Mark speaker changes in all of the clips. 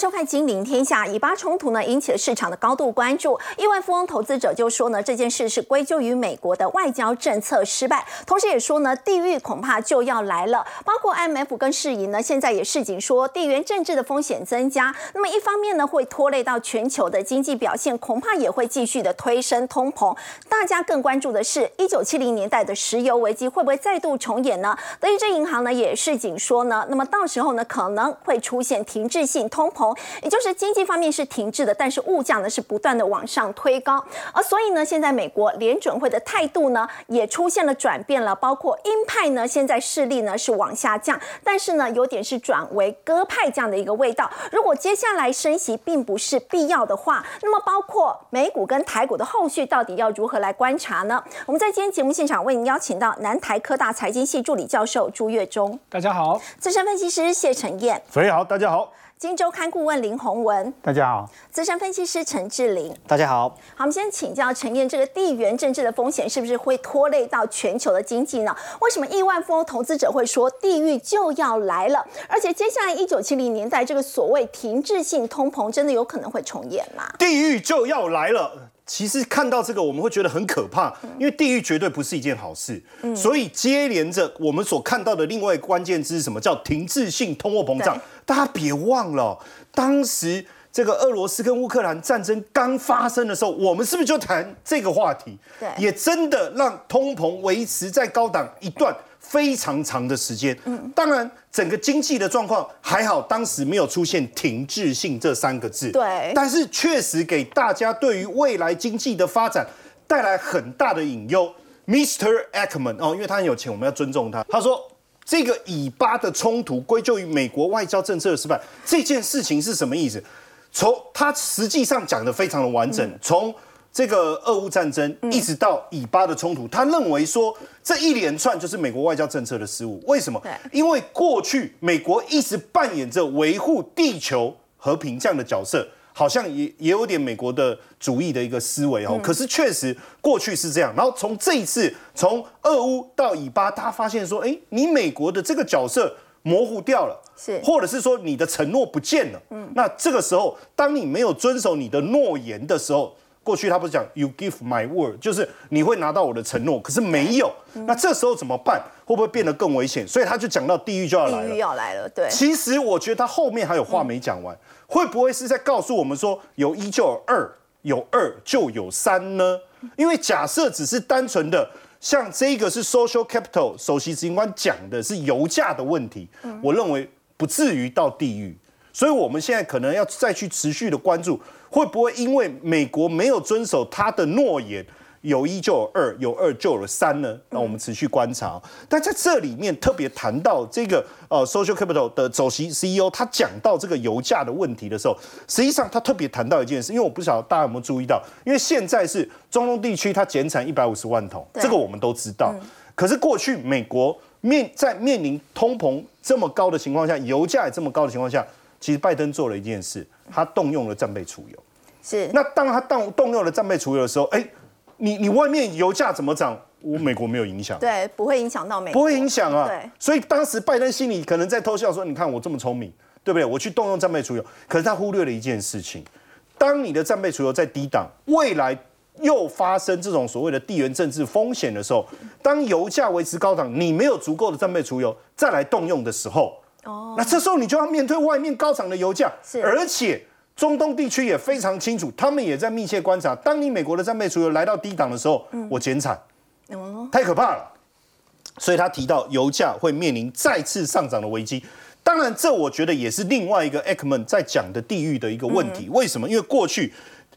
Speaker 1: 收看《金陵天下》，以巴冲突呢引起了市场的高度关注。亿万富翁投资者就说呢，这件事是归咎于美国的外交政策失败，同时也说呢，地狱恐怕就要来了。包括 IMF 跟世银呢，现在也示警说，地缘政治的风险增加。那么一方面呢，会拖累到全球的经济表现，恐怕也会继续的推升通膨。大家更关注的是，一九七零年代的石油危机会不会再度重演呢？德意志银行呢也示警说呢，那么到时候呢，可能会出现停滞性通膨。也就是经济方面是停滞的，但是物价呢是不断的往上推高，而所以呢，现在美国联准会的态度呢也出现了转变了，包括鹰派呢现在势力呢是往下降，但是呢有点是转为鸽派这样的一个味道。如果接下来升息并不是必要的话，那么包括美股跟台股的后续到底要如何来观察呢？我们在今天节目现场为您邀请到南台科大财经系助理教授朱月忠，
Speaker 2: 大家好；
Speaker 1: 资深分析师谢承彦，
Speaker 3: 所以好，大家好。
Speaker 1: 金周刊顾问林宏文，
Speaker 2: 大家好；
Speaker 1: 资深分析师陈志玲，
Speaker 4: 大家好。
Speaker 1: 好，我们先请教陈燕，这个地缘政治的风险是不是会拖累到全球的经济呢？为什么亿万富翁投资者会说地狱就要来了？而且接下来一九七零年代这个所谓停滞性通膨，真的有可能会重演吗？
Speaker 3: 地狱就要来了。其实看到这个，我们会觉得很可怕，因为地狱绝对不是一件好事。所以接连着我们所看到的另外关键字是什么？叫停滞性通货膨胀。大家别忘了，当时这个俄罗斯跟乌克兰战争刚发生的时候，我们是不是就谈这个话题？
Speaker 1: 对，
Speaker 3: 也真的让通膨维持在高档一段。非常长的时间，嗯，当然整个经济的状况还好，当时没有出现停滞性这三个字，
Speaker 1: 对，
Speaker 3: 但是确实给大家对于未来经济的发展带来很大的隐忧。Mr. Ackman 哦，因为他很有钱，我们要尊重他。他说这个以巴的冲突归咎于美国外交政策的失败，这件事情是什么意思？从他实际上讲的非常的完整，从。这个俄乌战争一直到以巴的冲突，他认为说这一连串就是美国外交政策的失误。为什么？因为过去美国一直扮演着维护地球和平这样的角色，好像也也有点美国的主义的一个思维哦。可是确实过去是这样。然后从这一次从俄乌到以巴，他发现说，哎，你美国的这个角色模糊掉了，
Speaker 1: 是，
Speaker 3: 或者是说你的承诺不见了。嗯，那这个时候，当你没有遵守你的诺言的时候。过去他不是讲 “You give my word”，就是你会拿到我的承诺，可是没有。那这时候怎么办？会不会变得更危险？所以他就讲到地狱就要来了。
Speaker 1: 地狱要来了，对。
Speaker 3: 其实我觉得他后面还有话没讲完，会不会是在告诉我们说，有一就有二，有二就有三呢？因为假设只是单纯的像这个是 social capital 首席执行官讲的是油价的问题，我认为不至于到地狱。所以我们现在可能要再去持续的关注。会不会因为美国没有遵守他的诺言，有一就有二，有二就有三呢？那我们持续观察。但在这里面特别谈到这个呃，Social Capital 的首席 CEO，他讲到这个油价的问题的时候，实际上他特别谈到一件事，因为我不晓得大家有没有注意到，因为现在是中东地区它减产一百五十万桶，这个我们都知道。可是过去美国面在面临通膨这么高的情况下，油价也这么高的情况下。其实拜登做了一件事，他动用了战备储油。
Speaker 1: 是。
Speaker 3: 那当他动动用了战备储油的时候，哎，你你外面油价怎么涨？我美国没有影响。
Speaker 1: 对，不会影响到美。
Speaker 3: 不会影响啊。
Speaker 1: 对。
Speaker 3: 所以当时拜登心里可能在偷笑说：“你看我这么聪明，对不对？我去动用战备储油。”可是他忽略了一件事情：当你的战备储油在低档，未来又发生这种所谓的地缘政治风险的时候，当油价维持高档，你没有足够的战备储油再来动用的时候。哦，那这时候你就要面对外面高涨的油价，
Speaker 1: 是，
Speaker 3: 而且中东地区也非常清楚，他们也在密切观察。当你美国的战备储油来到低档的时候，我减产，哦，太可怕了。所以他提到油价会面临再次上涨的危机。当然，这我觉得也是另外一个 Ekman 在讲的地域的一个问题。为什么？因为过去。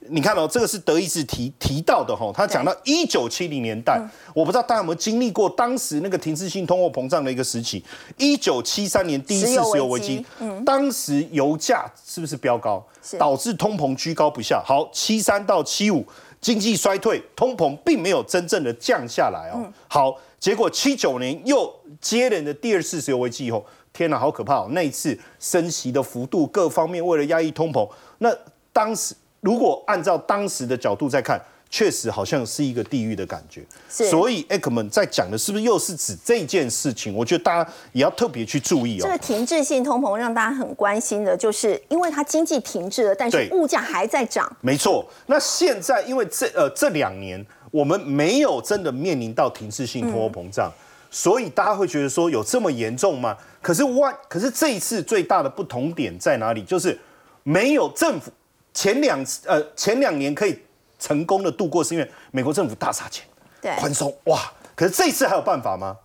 Speaker 3: 你看哦这个是德意志提提到的哈，他讲到一九七零年代，我不知道大家有没有经历过当时那个停滞性通货膨胀的一个时期。一九七三年第一次石油危机，当时油价是不是飙高，导致通膨居高不下？好，七三到七五经济衰退，通膨并没有真正的降下来哦。好，结果七九年又接连的第二次石油危机以后，天哪，好可怕哦！那一次升息的幅度各方面为了压抑通膨，那当时。如果按照当时的角度再看，确实好像是一个地狱的感觉。所以 Ekman 在讲的是不是又是指这件事情？我觉得大家也要特别去注意哦
Speaker 1: 这个。停滞性通膨让大家很关心的，就是因为它经济停滞了，但是物价还在涨。
Speaker 3: 没错，那现在因为这呃这两年我们没有真的面临到停滞性通货膨胀，所以大家会觉得说有这么严重吗？可是万可是这一次最大的不同点在哪里？就是没有政府前两次呃前两年可以成功的度过，是因为美国政府大撒钱
Speaker 1: 对，
Speaker 3: 宽松哇，可是这一次还有办法吗？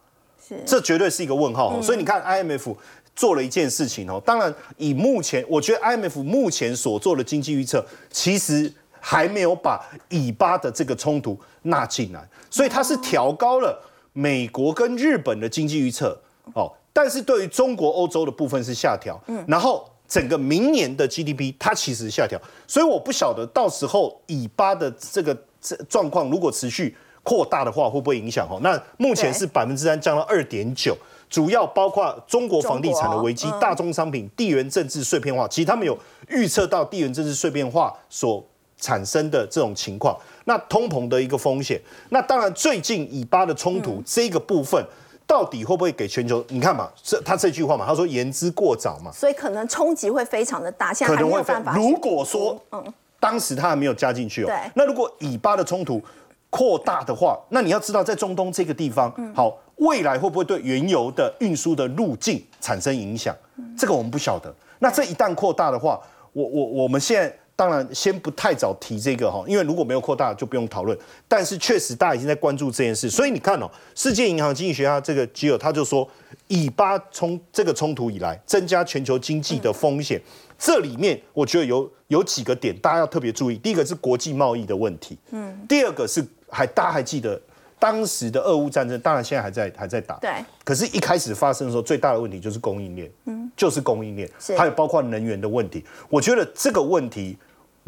Speaker 1: 是
Speaker 3: 这绝对是一个问号哦。所以你看，IMF 做了一件事情哦。当然，以目前我觉得 IMF 目前所做的经济预测，其实还没有把以巴的这个冲突纳进来，所以它是调高了美国跟日本的经济预测哦。但是对于中国、欧洲的部分是下调，嗯然后整个明年的 GDP 它其实下调，所以我不晓得到时候以巴的这个这状况如果持续扩大的话，会不会影响？哦，那目前是百分之三降到二点九，主要包括中国房地产的危机、
Speaker 1: 嗯
Speaker 3: 大宗商品、地缘政治碎片化，其实他们有预测到地缘政治碎片化所产生的这种情况，那通膨的一个风险。那当然，最近以巴的冲
Speaker 1: 嗯
Speaker 3: 突、这个部分。到底会不会给全球？你看嘛，这他这句话嘛，他说言之过早嘛，
Speaker 1: 所以可能冲击会非常的大，现在还没有办法。
Speaker 3: 如果说，嗯当时他还没有加进去哦
Speaker 1: 对，
Speaker 3: 那如果以巴的冲突扩大的话，那你要知道，在中东这个地方，好，未来会不会对原油的运输的路径产生影响？这个我们不晓得。那这一旦扩大的话，我我我们现在。当然，先不太早提这个哈，因为如果没有扩大就不用讨论。但是确实，大家已经在关注这件事，所以你看哦，世界银行经济学家这个吉尔他就说，以巴冲这个冲突以来，增加全球经济的风险。这里面我觉得有有几个点大家要特别注意。第一个是国际贸易的问题，嗯，第二个是还大家还记得当时的俄乌战争，当然现在还在还在打，
Speaker 1: 对，
Speaker 3: 可是，一开始发生的时候，最大的问题就是供应链，嗯，就是供应链
Speaker 1: 是，
Speaker 3: 还有包括能源的问题。我觉得这个问题，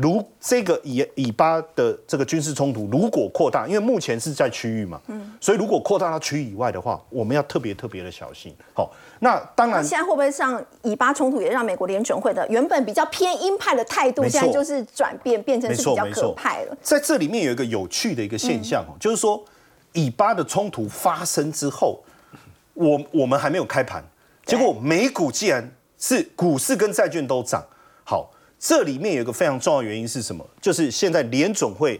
Speaker 3: 如这个以以巴的这个军事冲突如果扩大，因为目前是在区域嘛，嗯，所以如果扩大到区域以外的话，我们要特别特别的小心。好，那当然
Speaker 1: 现在会不会让以巴冲突，也让美国联准会的原本比较偏鹰派的态度，现在就是转变，变成是比较可派了？
Speaker 3: 在这里面有一个有趣的一个现象哦，就是说以巴的冲突发生之后，我我们还没有开盘，结果美股既然是股市跟债券都涨。好，这里面有一个非常重要的原因是什么？就是现在联总会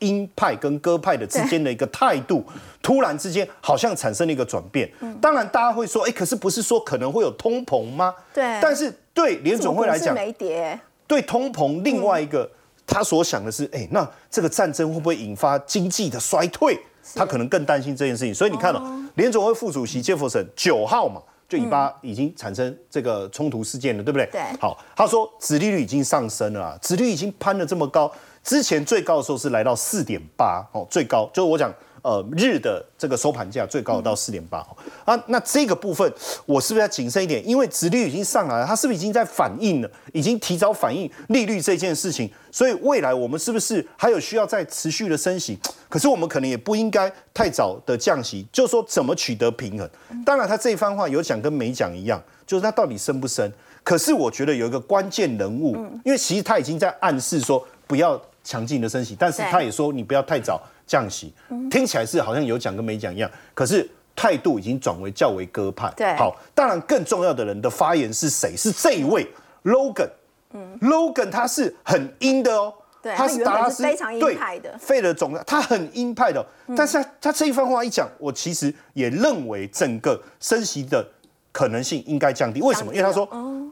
Speaker 3: 鹰派跟鸽派的之间的一个态度，突然之间好像产生了一个转变。当然，大家会说，哎，可是不是说可能会有通膨吗？
Speaker 1: 对
Speaker 3: 但是对联总会来讲
Speaker 1: 没跌，
Speaker 3: 对通膨另外一个、他所想的是，哎、那这个战争会不会引发经济的衰退？他可能更担心这件事情。所以你看哦，联总会副主席杰弗森九号嘛，就以巴已经产生这个冲突事件了，对不对？
Speaker 1: 对
Speaker 3: 好，他说殖利率已经上升了啊，殖利率已经攀了这么高，之前最高的时候是来到四点八哦，最高就是我讲。呃，日的这个收盘价最高到四点八啊，那这个部分我是不是要谨慎一点？因为殖利率已经上来了，它是不是已经在反映了，已经提早反映利率这件事情？所以未来我们是不是还有需要再持续的升息？可是我们可能也不应该太早的降息，就说怎么取得平衡？当然，他这一番话有讲跟没讲一样，就是他到底升不升？可是我觉得有一个关键人物，因为其实他已经在暗示说不要强劲的升息，但是他也说你不要太早降息，听起来是好像有讲跟没讲一样，可是态度已经转为较为鸽派。
Speaker 1: 对
Speaker 3: 好，当然更重要的人的发言是谁？是这一位 Logan。嗯 Logan 他是很阴的哦，
Speaker 1: 对
Speaker 3: 他
Speaker 1: 是
Speaker 3: 是达拉斯
Speaker 1: 非常鹰
Speaker 3: 对
Speaker 1: 派的
Speaker 3: 费了总，他很鹰派的哦、但是他他这一番话一讲，我其实也认为整个升息的可能性应该降低。为什么？因为他说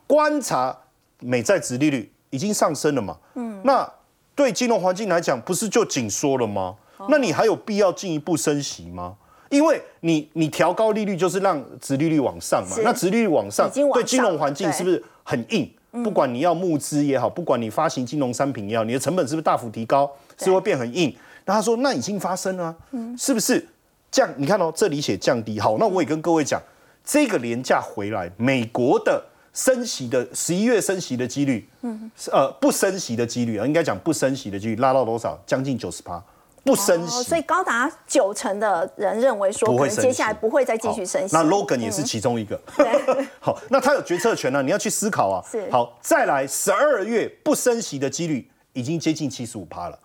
Speaker 3: 观察美债值利率已经上升了嘛，嗯，那对金融环境来讲，不是就紧缩了吗？那你还有必要进一步升息吗？因为你你调高利率就是让殖利率往上嘛，那殖利率往上对金融环境是不是很硬？不管你要募资也好，不管你发行金融商品也好，你的成本是不是大幅提高？是会变很硬。那他说，那已经发生了、啊，是不是降？你看哦，这里写降低。好，那我也跟各位讲，这个廉价回来，美国的升息的十一月升息的几率，嗯，呃，不升息的几率啊，应该讲不升息的几率拉到多少？将近九十趴，不升息。
Speaker 1: 哦，所以高达九成的人认为说，接下来不会再继续升息。
Speaker 3: 那 Logan 也是其中一个。
Speaker 1: 对
Speaker 3: 好，那他有决策权呢、你要去思考啊。
Speaker 1: 是
Speaker 3: 好，再来十二月不升息的几率已经接近七十五趴了。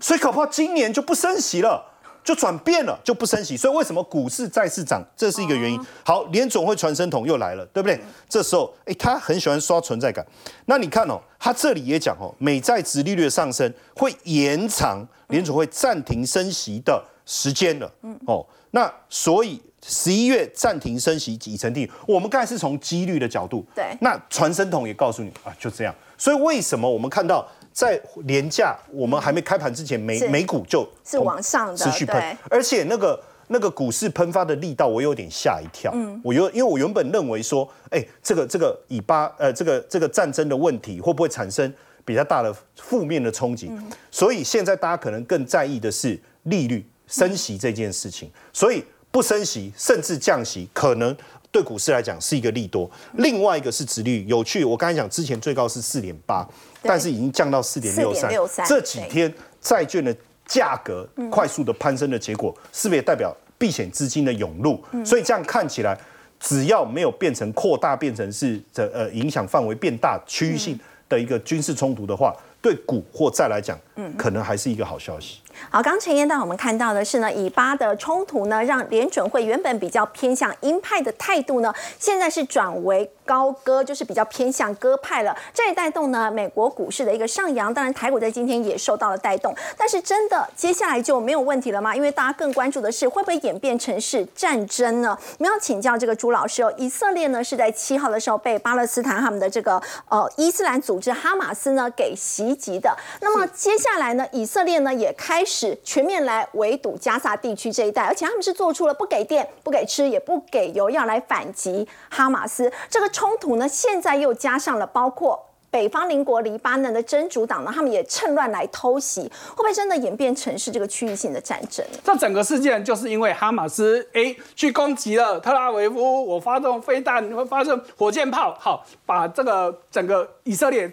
Speaker 3: 所以搞不好今年就不升息了。就转变了，就不升息，所以为什么股市再次涨，这是一个原因。好，联总会传声筒又来了，对不对？这时候，哎，他很喜欢刷存在感。那你看哦，他这里也讲哦，美债值利率的上升会延长联总会暂停升息的时间了。嗯，哦，那所以十一月暂停升息已成定。我们刚才是从几率的角度，
Speaker 1: 对，
Speaker 3: 那传声筒也告诉你啊，就这样。所以为什么我们看到？在廉价，我们还没开盘之前，美美股就
Speaker 1: 是往上的
Speaker 3: 持续喷，而且那个那个股市喷发的力道，我有点吓一跳。嗯，我原，因为我原本认为说，哎，这个这个以巴呃，这个这个战争的问题会不会产生比较大的负面的冲击？所以现在大家可能更在意的是利率升息这件事情，所以不升息甚至降息，可能对股市来讲是一个利多。另外一个是殖率有趣，我刚才讲之前最高是四点八。但是已经降到四点六三，这几天债券的价格快速的攀升的结果，是不是也代表避险资金的涌入？所以这样看起来，只要没有变成扩大，变成是这呃影响范围变大、区域性的一个军事冲突的话，对股或债来讲，嗯，可能还是一个好消息。
Speaker 1: 好，刚陈彦带我们看到的是呢，以巴的冲突呢，让联准会原本比较偏向鹰派的态度呢，现在是转为高歌，就是比较偏向鸽派了。这也带动呢美国股市的一个上扬，当然台股在今天也受到了带动。但是真的接下来就没有问题了吗？因为大家更关注的是会不会演变成是战争呢？我们要请教这个朱老师哦。以色列呢是在七号的时候被巴勒斯坦他们的这个呃伊斯兰组织哈马斯呢给袭击的。那么接下来呢，以色列呢也开开始全面来围堵加萨地区这一带，而且他们是做出了不给电、不给吃、也不给油，要来反击哈马斯。这个冲突呢，现在又加上了包括北方邻国黎巴嫩的真主党呢，他们也趁乱来偷袭，会不会真的演变成是这个区域性的战争？
Speaker 2: 这整个事件就是因为哈马斯哎去攻击了特拉维夫，我发动飞弹，你会发射火箭炮，好把这个整个以色列。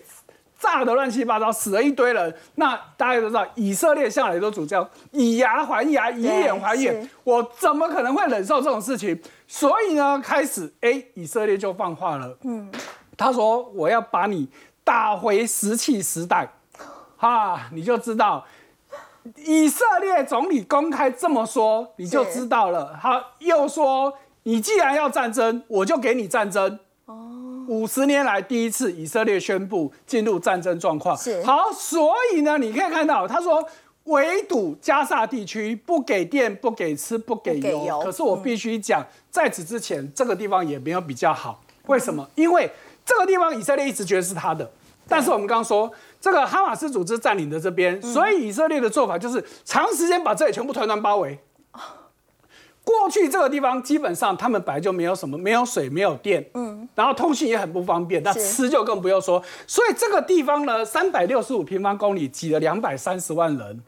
Speaker 2: 炸的乱七八糟，死了一堆人。那大家都知道，以色列向来都主张以牙还牙，以眼还眼。我怎么可能会忍受这种事情？所以呢，开始哎，以色列就放话了。嗯，他说我要把你打回石器时代。哈，你就知道，以色列总理公开这么说，你就知道了。他又说，你既然要战争，我就给你战争。五十年来第一次，以色列宣布进入战争状况。
Speaker 1: 是
Speaker 2: 好，所以呢，你可以看到，他说围堵加沙地区，不给电，不给吃，不给油。可是我必须讲，在此之前，这个地方也没有比较好。为什么？因为这个地方以色列一直觉得是他的，但是我们刚刚说，这个哈马斯组织占领的这边，所以以色列的做法就是长时间把这里全部团团包围。过去这个地方基本上他们本来就没有什么，没有水，没有电，嗯，然后通信也很不方便，那吃就更不用说。所以这个地方呢，三百六十五平方公里挤了两百三十万人，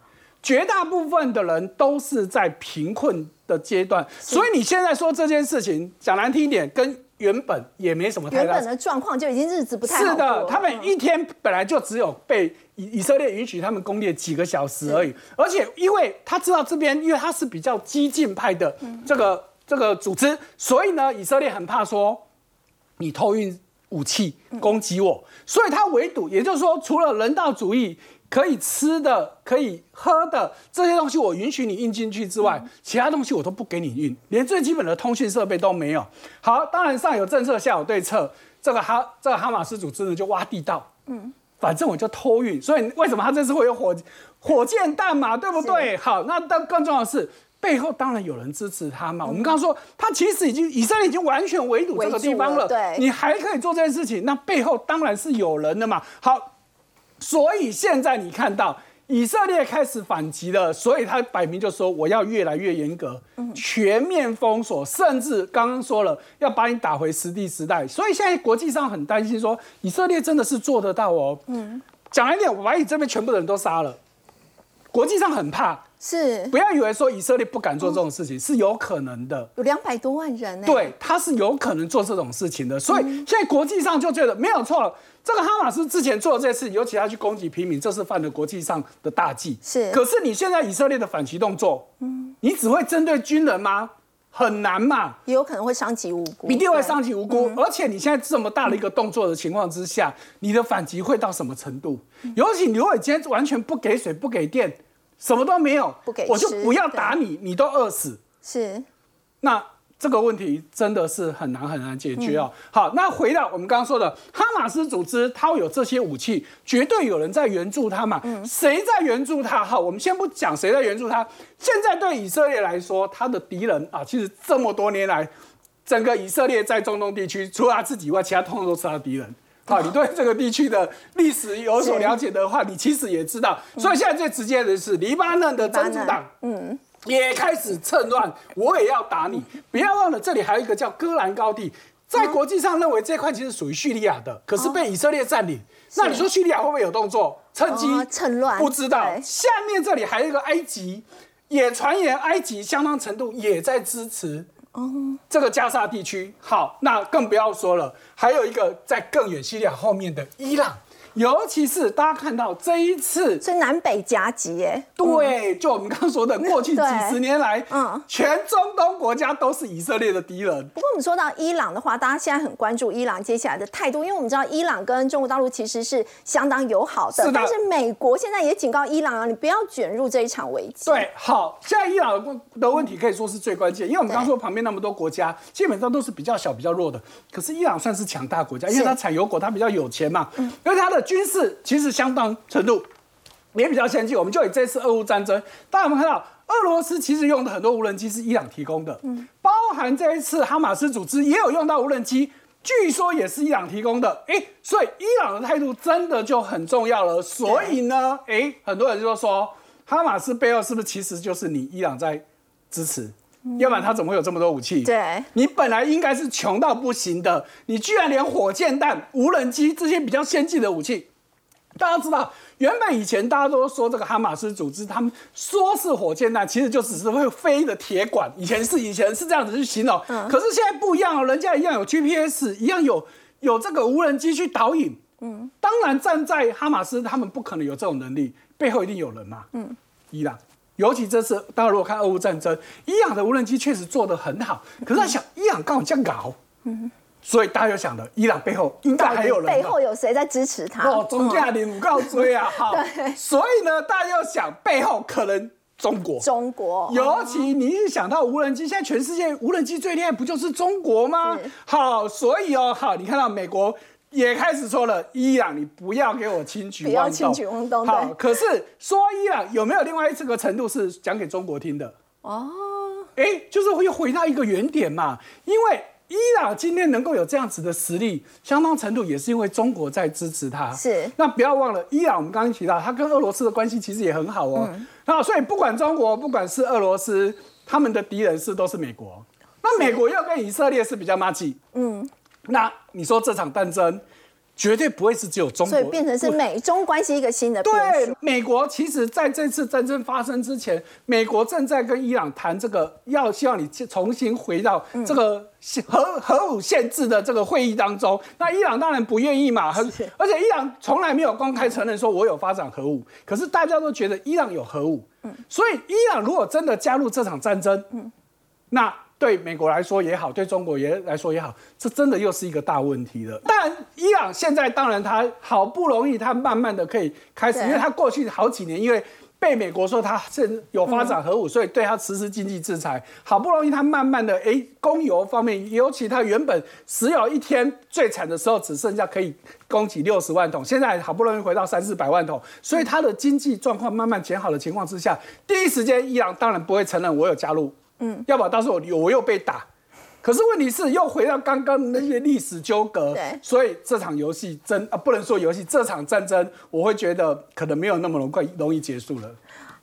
Speaker 2: 绝大部分的人都是在贫困的阶段。所以你现在说这件事情，讲难听一点，跟原本也没什么太
Speaker 1: 大。原本的状况就已经日子不太好
Speaker 2: 是的，他们一天本来就只有被。以以色列允许他们攻略几个小时而已，而且因为他知道这边，因为他是比较激进派的这个这个组织，所以呢，以色列很怕说你偷运武器攻击我，所以他围堵。也就是说，除了人道主义可以吃的、可以喝的这些东西，我允许你运进去之外，其他东西我都不给你运，连最基本的通讯设备都没有。好，当然上有政策，下有对策。这个哈这个哈马斯组织呢，就挖地道，嗯。反正我就偷运，所以为什么他这次会有火火箭弹嘛，对不对？好，那但更重要的是背后当然有人支持他嘛。我们刚刚说他其实已经以色列已经完全围堵这个地方了，
Speaker 1: 对，
Speaker 2: 你还可以做这件事情，那背后当然是有人的嘛。好，所以现在你看到。以色列开始反击了，所以他摆明就说我要越来越严格，全面封锁，甚至刚刚说了要把你打回实地时代。所以现在国际上很担心，说以色列真的是做得到哦。嗯，讲一点，我把你这边全部的人都杀了，国际上很怕。
Speaker 1: 是，
Speaker 2: 不要以为说以色列不敢做这种事情，是有可能的。
Speaker 1: 有两百多万人呢。
Speaker 2: 对，他是有可能做这种事情的。所以现在国际上就觉得没有错。这个哈马斯之前做的这些事，尤其他去攻击平民，这是犯了国际上的大忌。
Speaker 1: 是。
Speaker 2: 可是你现在以色列的反击动作，嗯，你只会针对军人吗？很难嘛，
Speaker 1: 也有可能会伤及无辜，
Speaker 2: 一定会伤及无辜。而且你现在这么大的一个动作的情况之下，你的反击会到什么程度？尤其如果你今天完全不给水、不给电，什么都没有，
Speaker 1: 不给
Speaker 2: 我就不要打你，你都饿死。
Speaker 1: 是
Speaker 2: 那这个问题真的是很难很难解决哦。
Speaker 1: 嗯
Speaker 2: 好，那回到我们刚刚说的，哈马斯组织它有这些武器，绝对有人在援助它嘛？
Speaker 1: 嗯
Speaker 2: 谁在援助它？哈，我们先不讲谁在援助它。现在对以色列来说，他的敌人啊，其实这么多年来，整个以色列在中东地区，除了他自己以外，其他通通都是他的敌人。好，你对这个地区的历史有所了解的话，你其实也知道。所以现在最直接的是黎巴嫩的真主党，嗯，也开始趁乱，我也要打你。不要忘了，这里还有一个叫戈兰高地，在国际上认为这块其实属于叙利亚的，可是被以色列占领。那你说叙利亚会不会有动作？趁机
Speaker 1: 哦趁乱
Speaker 2: 不知道。下面这里还有一个埃及，也传言埃及相当程度也在支持。这个加沙地区，好，那更不要说了，还有一个在更远叙利亚后面的伊朗，尤其是大家看到这一次，
Speaker 1: 所以南北夹击耶，
Speaker 2: 对，就我们刚刚说的，过去几十年来，
Speaker 1: 嗯。
Speaker 2: 全中东国家都是以色列的敌人。
Speaker 1: 不过我们说到伊朗的话，大家现在很关注伊朗接下来的态度，因为我们知道伊朗跟中国大陆其实是相当友好的，
Speaker 2: 是的。
Speaker 1: 但是美国现在也警告伊朗啊，你不要卷入这一场危机。
Speaker 2: 对，好，现在伊朗的问的问题可以说是最关键，因为我们刚刚说旁边那么多国家，基本上都是比较小、比较弱的。可是伊朗算是强大国家，因为
Speaker 1: 是。
Speaker 2: 它产油国，它比较有钱嘛，因为它的军事其实相当程度也比较先进。我们就以这次俄乌战争，大家有没有看到，俄罗斯其实用的很多无人机是伊朗提供的，嗯包含这一次哈马斯组织也有用到无人机。据说也是伊朗提供的，哎，所以伊朗的态度真的就很重要了。所以呢，哎，很多人就说，哈马斯背后是不是其实就是你伊朗在支持？要不然他怎么会有这么多武器？
Speaker 1: 对
Speaker 2: 你本来应该是穷到不行的，你居然连火箭弹、无人机这些比较先进的武器，大家知道，原本以前大家都说这个哈马斯组织，他们说是火箭弹，其实就只是会飞的铁管。以前是以前是这样子去形容，可是现在不一样哦，人家一样有 GPS，一样有有这个无人机去导引。嗯，当然站在哈马斯，他们不可能有这种能力，背后一定有人嘛。嗯，伊朗。尤其这次，大家如果看俄乌战争，伊朗的无人机确实做得很好，可是他想，伊朗刚好这样搞，所以大家就想了，伊朗背后应该还有人吧
Speaker 1: 背后有谁在支持他？
Speaker 2: 哦，中亚领五告追啊，好
Speaker 1: 对，
Speaker 2: 所以呢，大家又想背后可能中国。
Speaker 1: 中国
Speaker 2: 尤其你一想到无人机，现在全世界无人机最厉害不就是中国吗？好，所以哦，好，你看到美国也开始说了，伊朗你不要给我轻举妄动，
Speaker 1: 不要轻举妄动
Speaker 2: 好，可是说伊朗有没有另外一次个程度是讲给中国听的？
Speaker 1: 哦，
Speaker 2: 哎，就是会又回到一个原点嘛，因为伊朗今天能够有这样子的实力，相当程度也是因为中国在支持他。
Speaker 1: 是
Speaker 2: 那不要忘了，伊朗我们刚刚提到，他跟俄罗斯的关系其实也很好哦。那所以不管中国，不管是俄罗斯，他们的敌人是都是美国。那美国又跟以色列是比较默契。嗯，那你说这场战争绝对不会是只有中国，
Speaker 1: 所以变成是美中关系一个新的。，
Speaker 2: 对美国其实在这次战争发生之前，美国正在跟伊朗谈这个，要希望你重新回到这个核核武限制的这个会议当中。那伊朗当然不愿意嘛，很而且伊朗从来没有公开承认说我有发展核武，可是大家都觉得伊朗有核武，嗯。所以伊朗如果真的加入这场战争，嗯。那对美国来说也好，对中国也来说也好，这真的又是一个大问题了。当然，伊朗现在当然它好不容易，它慢慢的可以开始，因为它过去好几年因为。被美国说它是有发展核武，所以对他实施经济制裁。好不容易他慢慢的，哎，供油方面，尤其他原本石油一天最惨的时候只剩下可以供给六十万桶，现在好不容易回到三四百万桶，所以他的经济状况慢慢减好的情况之下，第一时间伊朗当然不会承认我有加入，嗯，要不然到时候我我又被打。可是问题是又回到刚刚那些历史纠葛
Speaker 1: 对，
Speaker 2: 所以这场游戏真啊不能说游戏，这场战争我会觉得可能没有那么容快容易结束了。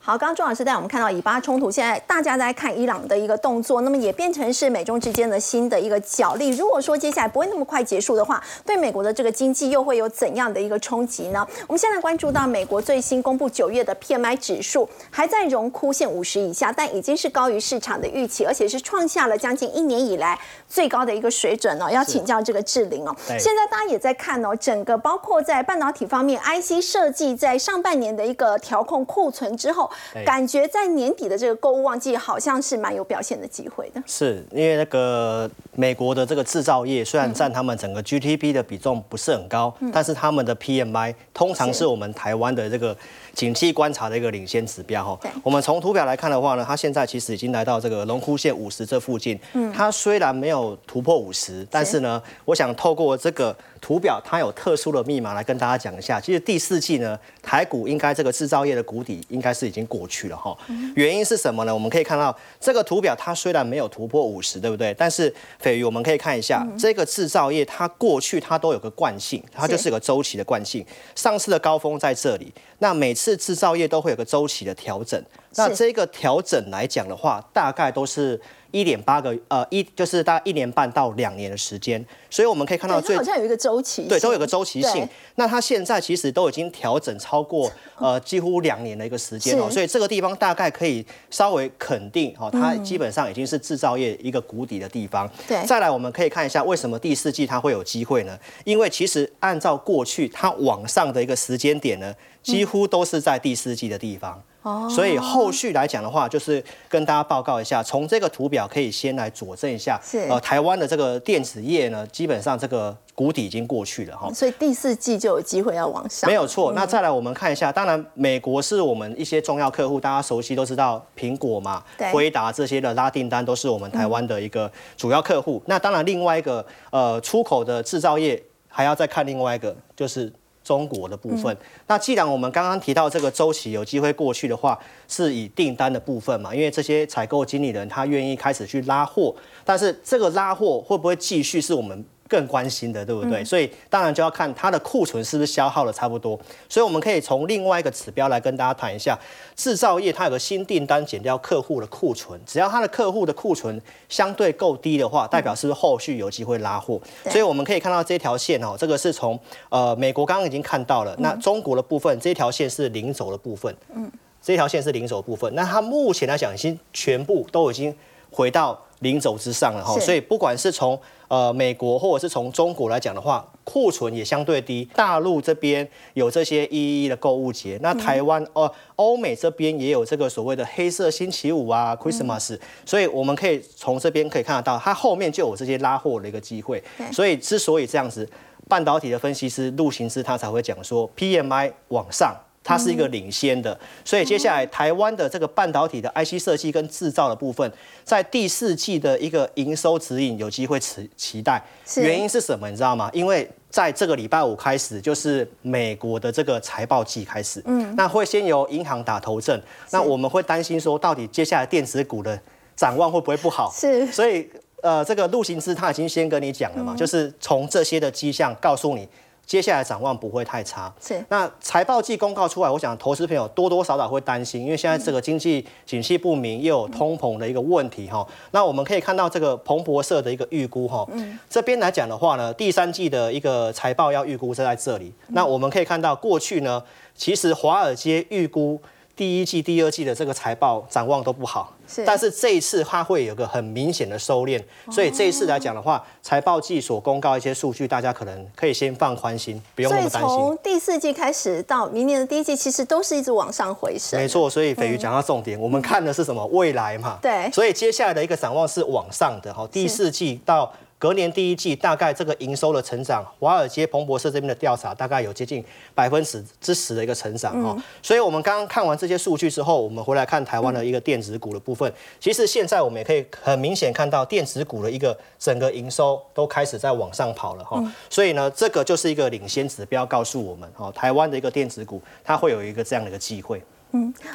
Speaker 1: 好，刚刚钟老师带我们看到以巴冲突，现在大家在看伊朗的一个动作，那么也变成是美中之间的新的一个角力。如果说接下来不会那么快结束的话，对美国的这个经济又会有怎样的一个冲击呢？我们现在关注到美国最新公布九月的 PMI 指数还在荣枯线五十以下，但已经是高于市场的预期，而且是创下了将近一年以来最高的一个水准哦。要请教这个志玲哦，
Speaker 3: 对
Speaker 1: 现在大家也在看哦，整个包括在半导体方面，IC 设计在上半年的一个调控库存之后，感觉在年底的这个购物旺季，好像是蛮有表现的机会的。
Speaker 4: 是因为那个美国的这个制造业虽然占他们整个 GDP 的比重不是很高，但是他们的 PMI 通常是我们台湾的这个景气观察的一个领先指标哈
Speaker 1: 对。
Speaker 4: 我们从图表来看的话呢，它现在其实已经来到这个龙枯线五十这附近。嗯它虽然没有突破五十，但是呢，我想透过这个图表，它有特殊的密码来跟大家讲一下。其实第四季呢，台股应该这个制造业的谷底应该是已经过去了哈。原因是什么呢？我们可以看到这个图表，它虽然没有突破五十，对不对？但是斐鱼，我们可以看一下、这个制造业，它过去它都有个惯性，它就是有个周期的惯性。上次的高峰在这里，那每次制造业都会有个周期的调整。那这个调整来讲的话，大概都是一点八个呃一，就是大概一年半到两年的时间。所以我们可以看到最
Speaker 1: 好像有一个周期性，
Speaker 4: 对，都有个周期性。那它现在其实都已经调整超过呃 几乎两年的一个时间哦，所以这个地方大概可以稍微肯定哦，它基本上已经是制造业一个谷底的地方。
Speaker 1: 对
Speaker 4: 再来我们可以看一下为什么第四季它会有机会呢？因为其实按照过去它往上的一个时间点呢，几乎都是在第四季的地方。
Speaker 1: 哦
Speaker 4: 所以后续来讲的话，就是跟大家报告一下，从这个图表可以先来佐证一下，
Speaker 1: 是
Speaker 4: 呃，台湾的这个电子业呢，基本上这个谷底已经过去了哈。
Speaker 1: 所以第四季就有机会要往上。
Speaker 4: 没有错。那再来我们看一下，当然美国是我们一些重要客户，大家熟悉都知道苹果嘛
Speaker 1: 对、
Speaker 4: 辉达这些的拉订单都是我们台湾的一个主要客户。那当然另外一个呃出口的制造业还要再看另外一个就是。中国的部分，那既然我们刚刚提到这个周期有机会过去的话，是以订单的部分嘛，因为这些采购经理人他愿意开始去拉货，但是这个拉货会不会继续是我们更关心的，对不对？所以当然就要看它的库存是不是消耗的差不多。所以我们可以从另外一个指标来跟大家谈一下，制造业它有个新订单减掉客户的库存，只要它的客户的库存相对够低的话，代表是不是后续有机会拉货？
Speaker 1: 对。
Speaker 4: 所以我们可以看到这条线哦，这个是从呃美国刚刚已经看到了，那中国的部分这条线是零轴的部分，嗯，这条线是零轴部分，那它目前来讲已经全部都已经回到零轴之上了哈，
Speaker 1: 是。
Speaker 4: 所以不管是从呃美国或者是从中国来讲的话，库存也相对低。大陆这边有这些一一的购物节，那台湾呃欧美这边也有这个所谓的黑色星期五啊 Christmas，、所以我们可以从这边可以看得到，它后面就有这些拉货的一个机会。所以之所以这样子，半导体的分析师陆行之他才会讲说 PMI 往上。它是一个领先的，所以接下来台湾的这个半导体的 IC 设计跟制造的部分，在第四季的一个营收指引有机会期期待。原因是什么？你知道吗？因为在这个礼拜五开始，就是美国的这个财报季开始，嗯，那会先由银行打头阵，那我们会担心说，到底接下来电子股的展望会不会不好？
Speaker 1: 是
Speaker 4: 所以呃，这个陆行之他已经先跟你讲了嘛，就是从这些的迹象告诉你。接下来展望不会太差，
Speaker 1: 是
Speaker 4: 那财报季公告出来，我想投资朋友多多少少会担心，因为现在这个经济景气不明，又有通膨的一个问题哈。那我们可以看到这个彭博社的一个预估哈，这边来讲的话呢，第三季的一个财报要预估是在这里。那我们可以看到过去呢，其实华尔街预估。第一季、第二季的这个财报展望都不好，
Speaker 1: 是
Speaker 4: 但是这一次它会有个很明显的收敛，所以这一次来讲的话，财报季所公告一些数据，大家可能可以先放宽心，不用那么担心。
Speaker 1: 从第四季开始到明年的第一季，其实都是一直往上回升。
Speaker 4: 没错，所以斐鱼讲到重点，我们看的是什么？未来嘛。
Speaker 1: 对
Speaker 4: 所以接下来的一个展望是往上的哈，第四季到。隔年第一季大概这个营收的成长，华尔街彭博社这边的调查大概有接近百分之之十的一个成长哈、所以我们刚刚看完这些数据之后，我们回来看台湾的一个电子股的部分，其实现在我们也可以很明显看到电子股的一个整个营收都开始在往上跑了哈、所以呢，这个就是一个领先指标，告诉我们哈，台湾的一个电子股它会有一个这样的一个机会。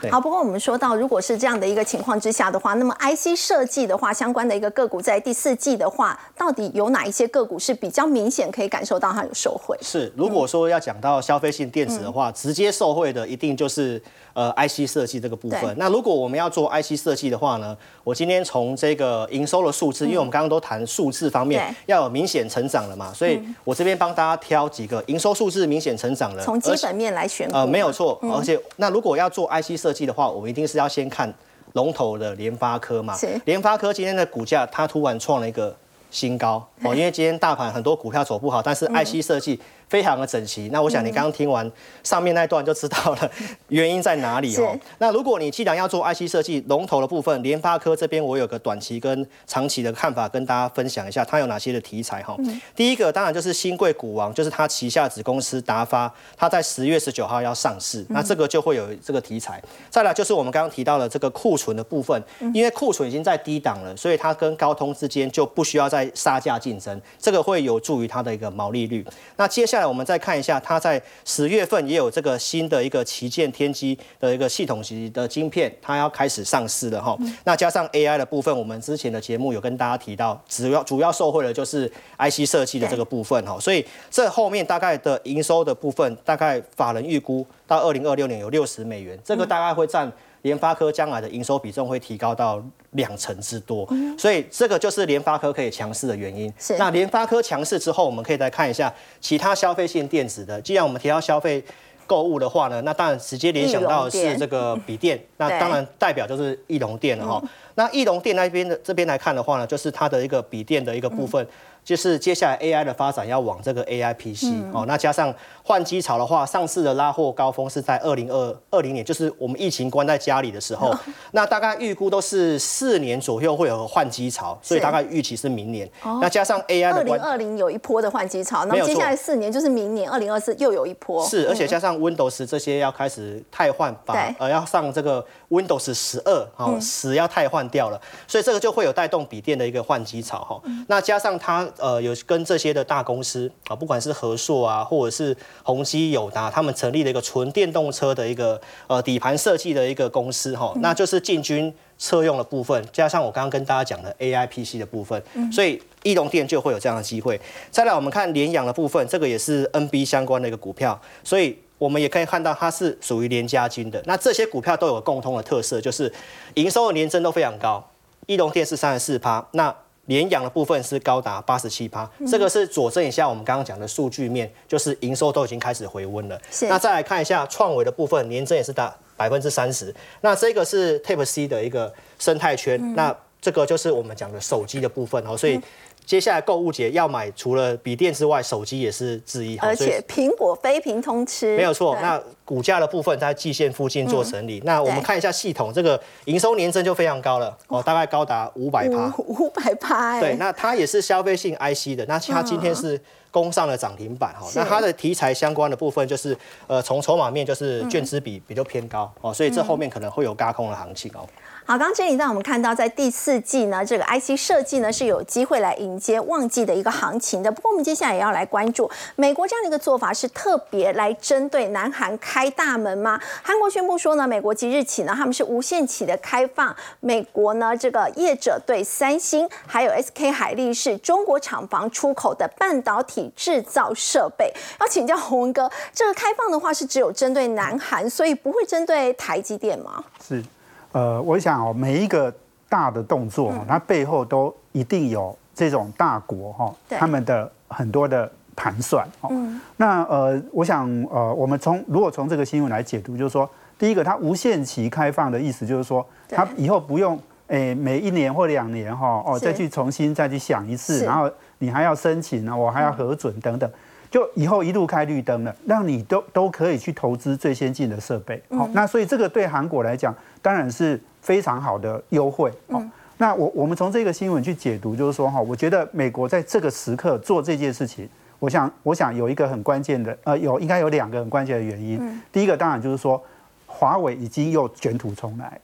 Speaker 4: 对。
Speaker 1: 好，不过我们说到，如果是这样的一个情况之下的话，那么 IC 设计的话，相关的一个个股在第四季的话，到底有哪一些个股是比较明显可以感受到它有受惠？
Speaker 4: 是，如果说要讲到消费性电子的话，直接受惠的一定就是呃 IC 设计这个部分。那如果我们要做 IC 设计的话呢，我今天从这个营收的数字，因为我们刚刚都谈数字方面要有明显成长了嘛，所以我这边帮大家挑几个营收数字明显成长了，
Speaker 1: 从基本面来选股
Speaker 4: 呃，没有
Speaker 1: 嘛
Speaker 4: 错，而且那如果要做 IC 设计的话，我们一定是要先看龙头的联发科嘛
Speaker 1: 是。
Speaker 4: 联发科今天的股价它突然创了一个新高，哦，因为今天大盘很多股票走不好，但是 IC 设计非常的整齐。那我想你刚刚听完上面那段就知道了 原因在哪里哦。那如果你既然要做 IC 设计龙头的部分，联发科这边我有个短期跟长期的看法跟大家分享一下，它有哪些的题材哈。第一个当然就是新贵股王，就是它旗下子公司达发，它在十月十九号要上市，那这个就会有这个题材。再来就是我们刚刚提到的这个库存的部分，因为库存已经在低档了，所以它跟高通之间就不需要再杀价竞争，这个会有助于它的一个毛利率。那接下来我们再看一下，它在十月份也有这个新的一个旗舰天机的一个系统级的晶片，它要开始上市了哈。那加上 AI 的部分，我们之前的节目有跟大家提到，主要主要受惠的就是 IC 设计的这个部分哈，所以这后面大概的营收的部分，大概法人预估到二零二六年有六十美元，这个大概会占。联发科将来的营收比重会提高到两成之多，所以这个就是联发科可以强势的原因。
Speaker 1: 是
Speaker 4: 那联发科强势之后，我们可以再看一下其他消费性电子的。既然我们提到消费购物的话呢，那当然直接联想到的是这个笔电，那
Speaker 1: 对
Speaker 4: 当然代表就是翼龙电了哈。那翼龙店那边的这边来看的话呢，就是它的一个笔电的一个部分。就是接下来 AI 的发展要往这个 AI PC、哦，那加上换机潮的话，上次的拉货高峰是在二零二二零年，就是我们疫情关在家里的时候，那大概预估都是四年左右会有换机潮，所以大概预期是明年。那加上 AI
Speaker 1: 二零二零有一波的换机潮，然
Speaker 4: 没有错
Speaker 1: 后接下来四年就是明年二零二四又有一波。
Speaker 4: 是，而且加上 Windows 这些要开始汰换，把呃要上这个 Windows 十二，哦，十要汰换掉了，所以这个就会有带动笔电的一个换机潮哈。那加上它呃有跟这些的大公司啊，不管是和硕啊，或者是宏基、友达，他们成立了一个纯电动车的一个呃底盘设计的一个公司哈，那就是进军。车用的部分，加上我刚刚跟大家讲的 AI PC 的部分，所以易龙电就会有这样的机会。再来，我们看联阳的部分，这个也是 NB 相关的一个股票，所以我们也可以看到它是属于联家军的。那这些股票都有共通的特色，就是营收的年增都非常高。翼龙电是三十四趴，那联阳的部分是高达八十七趴，这个是佐证一下我们刚刚讲的数据面，就是营收都已经开始回温了。那再来看一下创维的部分，年增也是达百分之三十。那这个是 Type C 的一个生态圈，
Speaker 1: 嗯
Speaker 4: 那这个就是我们讲的手机的部分哦，所以。接下来购物节要买，除了笔电之外，手机也是之一。
Speaker 1: 而且苹果非平通吃，
Speaker 4: 没有错。那股价的部分在季线附近做整理。那我们看一下系统，这个营收年增就非常高了哦，大概高达五百趴。
Speaker 1: 五五百趴，哎
Speaker 4: 对，那它也是消费性 IC 的，那它今天是攻上了涨停板哈。那它的题材相关的部分就是，呃，从筹码面就是券资比比较偏高哦，所以这后面可能会有轧空的行情哦。
Speaker 1: 好，刚刚这里让我们看到，在第四季呢，这个 IC 设计呢是有机会来迎接旺季的一个行情的。不过，我们接下来也要来关注美国这样的一个做法，是特别来针对南韩开大门吗？韩国宣布说呢，美国即日起呢，他们是无限期的开放美国呢这个业者对三星还有 SK 海力士中国厂房出口的半导体制造设备。要请教洪文哥，这个开放的话是只有针对南韩，所以不会针对台积电吗？
Speaker 5: 是，呃，我想哦，每一个大的动作哦，它背后都一定有这种大国哈、
Speaker 1: 对
Speaker 5: 他们的很多的盘算哦。那呃，我想呃，我们从如果从这个新闻来解读，就是说，第一个，它无限期开放的意思就是说，它以后不用诶每一年或两年哈哦再去重新再去想一次，然后你还要申请呢，我还要核准等等。就以后一路开绿灯了，让你都都可以去投资最先进的设备。好、那所以这个对韩国来讲，当然是非常好的优惠。哦，那我我们从这个新闻去解读，就是说哈，我觉得美国在这个时刻做这件事情，我想我想有一个很关键的，呃，有应该有两个很关键的原因。第一个当然就是说，华为已经又卷土重来，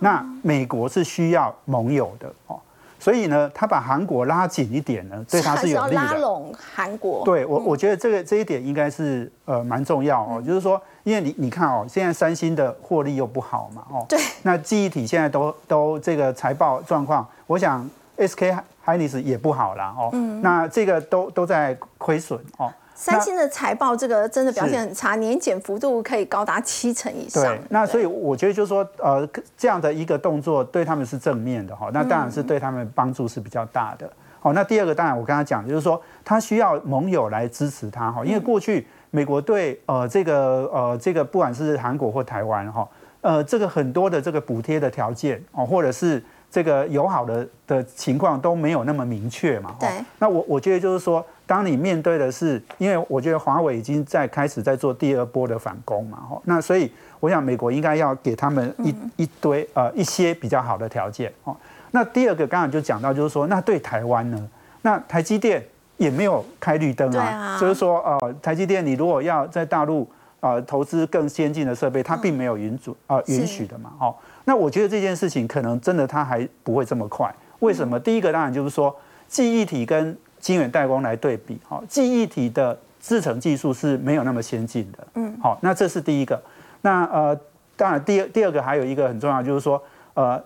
Speaker 5: 那美国是需要盟友的哦。所以呢，他把韩国拉紧一点呢，对他是有利的。
Speaker 1: 拉拢韩国，
Speaker 5: 对我，我觉得这个这一点应该是呃蛮重要哦，就是说，因为你你看哦，现在三星的获利又不好嘛，哦，
Speaker 1: 对，
Speaker 5: 那记忆体现在都都这个财报状况，我想 SK Hynix 也不好啦，哦，那这个都都在亏损哦。
Speaker 1: 三星的财报这个真的表现很差，年减幅度可以高达七成以上。
Speaker 5: 对，那所以我觉得就是说，呃，这样的一个动作对他们是正面的哈，那当然是对他们帮助是比较大的。好，那第二个当然我刚才讲，就是说他需要盟友来支持他哈，因为过去美国对呃这个呃这个不管是韩国或台湾哈，呃这个很多的这个补贴的条件哦，或者是这个友好的的情况都没有那么明确嘛。
Speaker 1: 对。
Speaker 5: 那我我觉得就是说，当你面对的是，因为我觉得华为已经在开始在做第二波的反攻嘛。哈。那所以我想美国应该要给他们一一堆呃一些比较好的条件。哦。那第二个刚刚就讲到就是说，那对台湾呢？那台积电也没有开绿灯啊。就是说呃，台积电你如果要在大陆。呃，投资更先进的设备，它并没有允准啊允许的嘛，哦，那我觉得这件事情可能真的它还不会这么快。为什么？第一个当然就是说，记忆体跟晶圆代工来对比，哈，记忆体的制程技术是没有那么先进的，嗯，好，那这是第一个。那呃，当然第二第二个还有一个很重要，就是说，呃，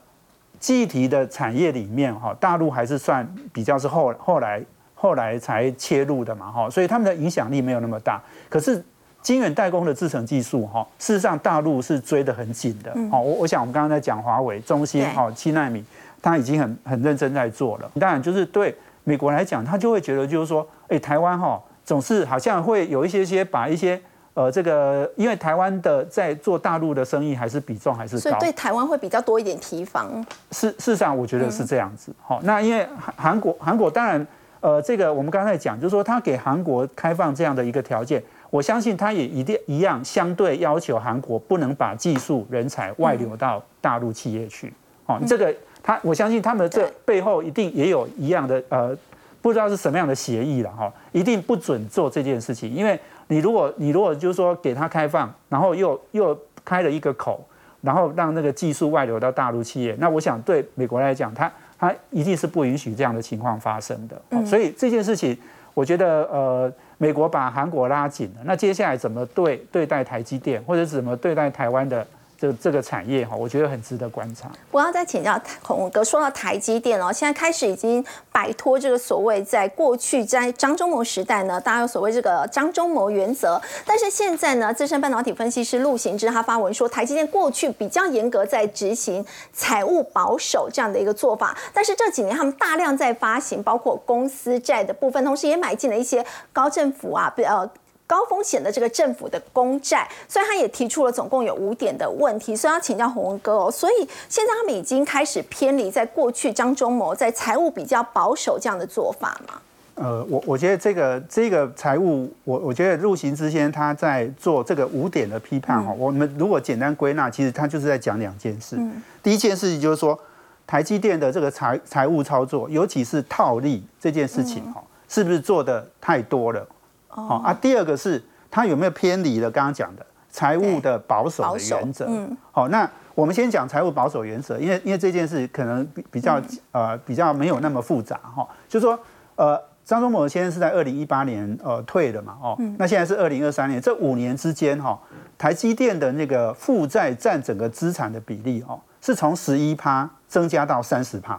Speaker 5: 记忆体的产业里面，哈，大陆还是算比较是后后来后来才切入的嘛，哈，所以他们的影响力没有那么大，可是。晶圆代工的制程技术，哈，事实上大陆是追得很紧的。好，我我想我们刚刚在讲华为、中芯，哈，七纳米，它已经很很认真在做了。当然，就是对美国来讲，他就会觉得就是说，哎，台湾哈总是好像会有一些些把一些呃这个，因为台湾的在做大陆的生意还是比重还是高，
Speaker 1: 所以对台湾会比较多一点提防。
Speaker 5: 事事实上，我觉得是这样子。好，那因为韩韩国韩国当然呃这个我们刚才讲，就是说他给韩国开放这样的一个条件。我相信他也一定一样，相对要求韩国不能把技术人才外流到大陆企业去。哦，这个他我相信他们这背后一定也有一样的呃，不知道是什么样的协议了哈，一定不准做这件事情。因为你如果你如果就是说给他开放，然后又又开了一个口，然后让那个技术外流到大陆企业，那我想对美国来讲，他他一定是不允许这样的情况发生的。所以这件事情，我觉得呃。美国把韩国拉紧了，那接下来怎么对对待台积电，或者怎么对待台湾的？这这个产业哈，我觉得很值得观察。
Speaker 1: 我要再请教孔文哥，说到台积电哦，现在开始已经摆脱这个所谓在过去在张忠谋时代呢，大家有所谓这个张忠谋原则，但是现在呢，资深半导体分析师陆行之他发文说，台积电过去比较严格在执行财务保守这样的一个做法，但是这几年他们大量在发行包括公司债的部分，同时也买进了一些高政府啊，呃。高风险的这个政府的公债，所以他也提出了总共有五点的问题，所以要请教洪文哥哦。所以现在他们已经开始偏离在过去张忠谋在财务比较保守这样的做法吗？
Speaker 5: 呃，我我觉得这个这个财务，我我觉得入行之前他在做这个五点的批判哈。我们如果简单归纳，其实他就是在讲两件事。第一件事情就是说，台积电的这个财财务操作，尤其是套利这件事情哈，是不是做的太多了？好啊，第二个是它有没有偏离了刚刚讲的财务的保守的原则？嗯，好，那我们先讲财务保守原则，因为因为这件事可能比比较呃比较没有那么复杂哈，就是说呃张忠谋先生是在二零一八年呃退的嘛，哦，那现在是二零二三年，这五年之间哈，台积电的那个负债占整个资产的比例哦，是从十一趴增加到三十趴。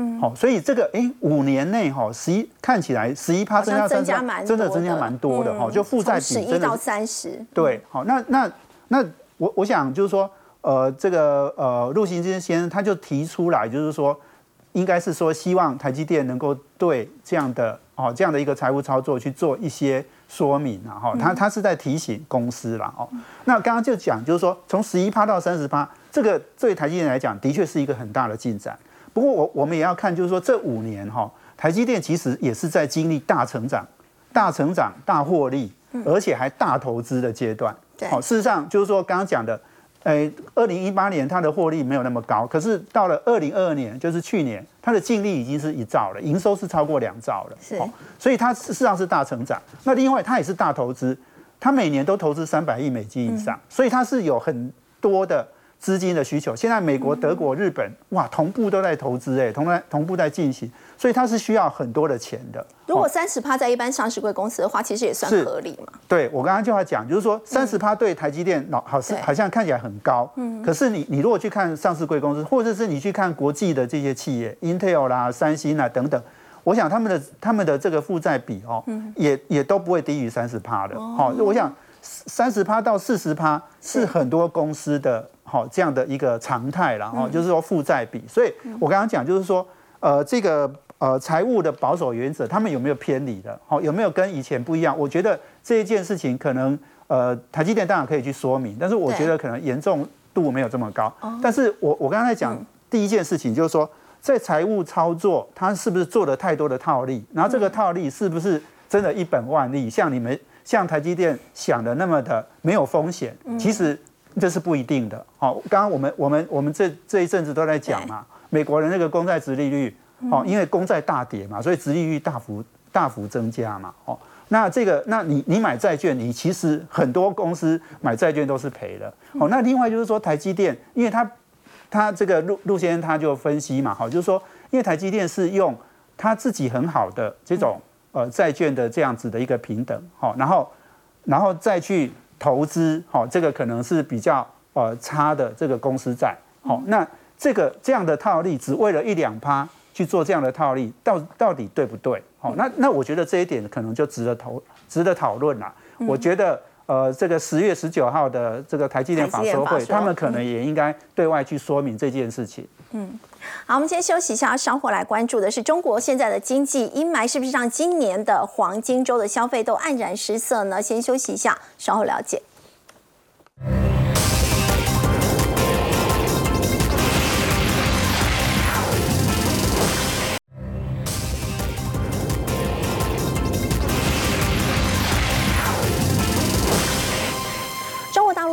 Speaker 5: 嗯，好，所以这个哎，五年内哈，十一看起来十一趴增加增加真的增加蛮多的哈，就负债比
Speaker 1: 十一到三十，
Speaker 5: 对，好，那那那我我想就是说，呃，这个呃，陆行之先生他就提出来，就是说，应该是说希望台积电能够对这样的哦这样的一个财务操作去做一些说明啊，哈，他他是在提醒公司了哦。那刚刚就讲就是说，从十一趴到三十趴，这个对台积电来讲，的确是一个很大的进展。不过我我们也要看，就是说这五年哈，台积电其实也是在经历大成长、大成长、大获利，而且还大投资的阶段。好，事实上就是说刚刚讲的，诶，二零一八年它的获利没有那么高，可是到了二零二二年，就是去年，它的净利已经是一兆了，营收是超过两兆了。
Speaker 1: 是，
Speaker 5: 所以它事实上是大成长。那另外它也是大投资，它每年都投资三百亿美金以上，所以它是有很多的。资金的需求，现在美国、德国、日本，哇，同步都在投资，哎，同在同步在进行，所以它是需要很多的钱的。
Speaker 1: 如果三十趴在一般上市贵公司的话，其实也算合理嘛。
Speaker 5: 对我刚刚就要讲，就是说三十趴对台积电老好是好像看起来很高，嗯，可是你你如果去看上市贵公司，或者是你去看国际的这些企业，Intel 啦、三星啦等等，我想他们的他们的这个负债比哦，也也都不会低于三十趴的。好，我想三十趴到四十趴是很多公司的。好，这样的一个常态了哈就是说负债比，所以我刚刚讲就是说，呃，这个呃财务的保守原则，他们有没有偏离的？好，有没有跟以前不一样？我觉得这一件事情可能，呃，台积电当然可以去说明，但是我觉得可能严重度没有这么高。但是我我刚才讲第一件事情就是说，在财务操作，它是不是做了太多的套利？然后这个套利是不是真的一本万利？像你们像台积电想的那么的没有风险？其实这是不一定的。好，刚刚我们我们我们这这一阵子都在讲嘛，美国的那个公债殖利率，哦，因为公债大跌嘛，所以殖利率大幅大幅增加嘛，哦。那这个，那你你买债券，你其实很多公司买债券都是赔的。哦，那另外就是说台积电，因为它他这个陆陆先生他就分析嘛，好，就是说，因为台积电是用他自己很好的这种呃债券的这样子的一个平等，好，然后然后再去投资，好，这个可能是比较呃差的这个公司债，好，那这个这样的套利只为了一两趴去做这样的套利，到到底对不对？好，那那我觉得这一点可能就值得投值得讨论了。我觉得。呃，这个十月十九号的这个台积电法说会，他们可能也应该对外去说明这件事情。
Speaker 1: 嗯，好，我们先休息一下，稍后来关注的是中国现在的经济阴霾是不是让今年的黄金周的消费都黯然失色呢？先休息一下，稍后了解。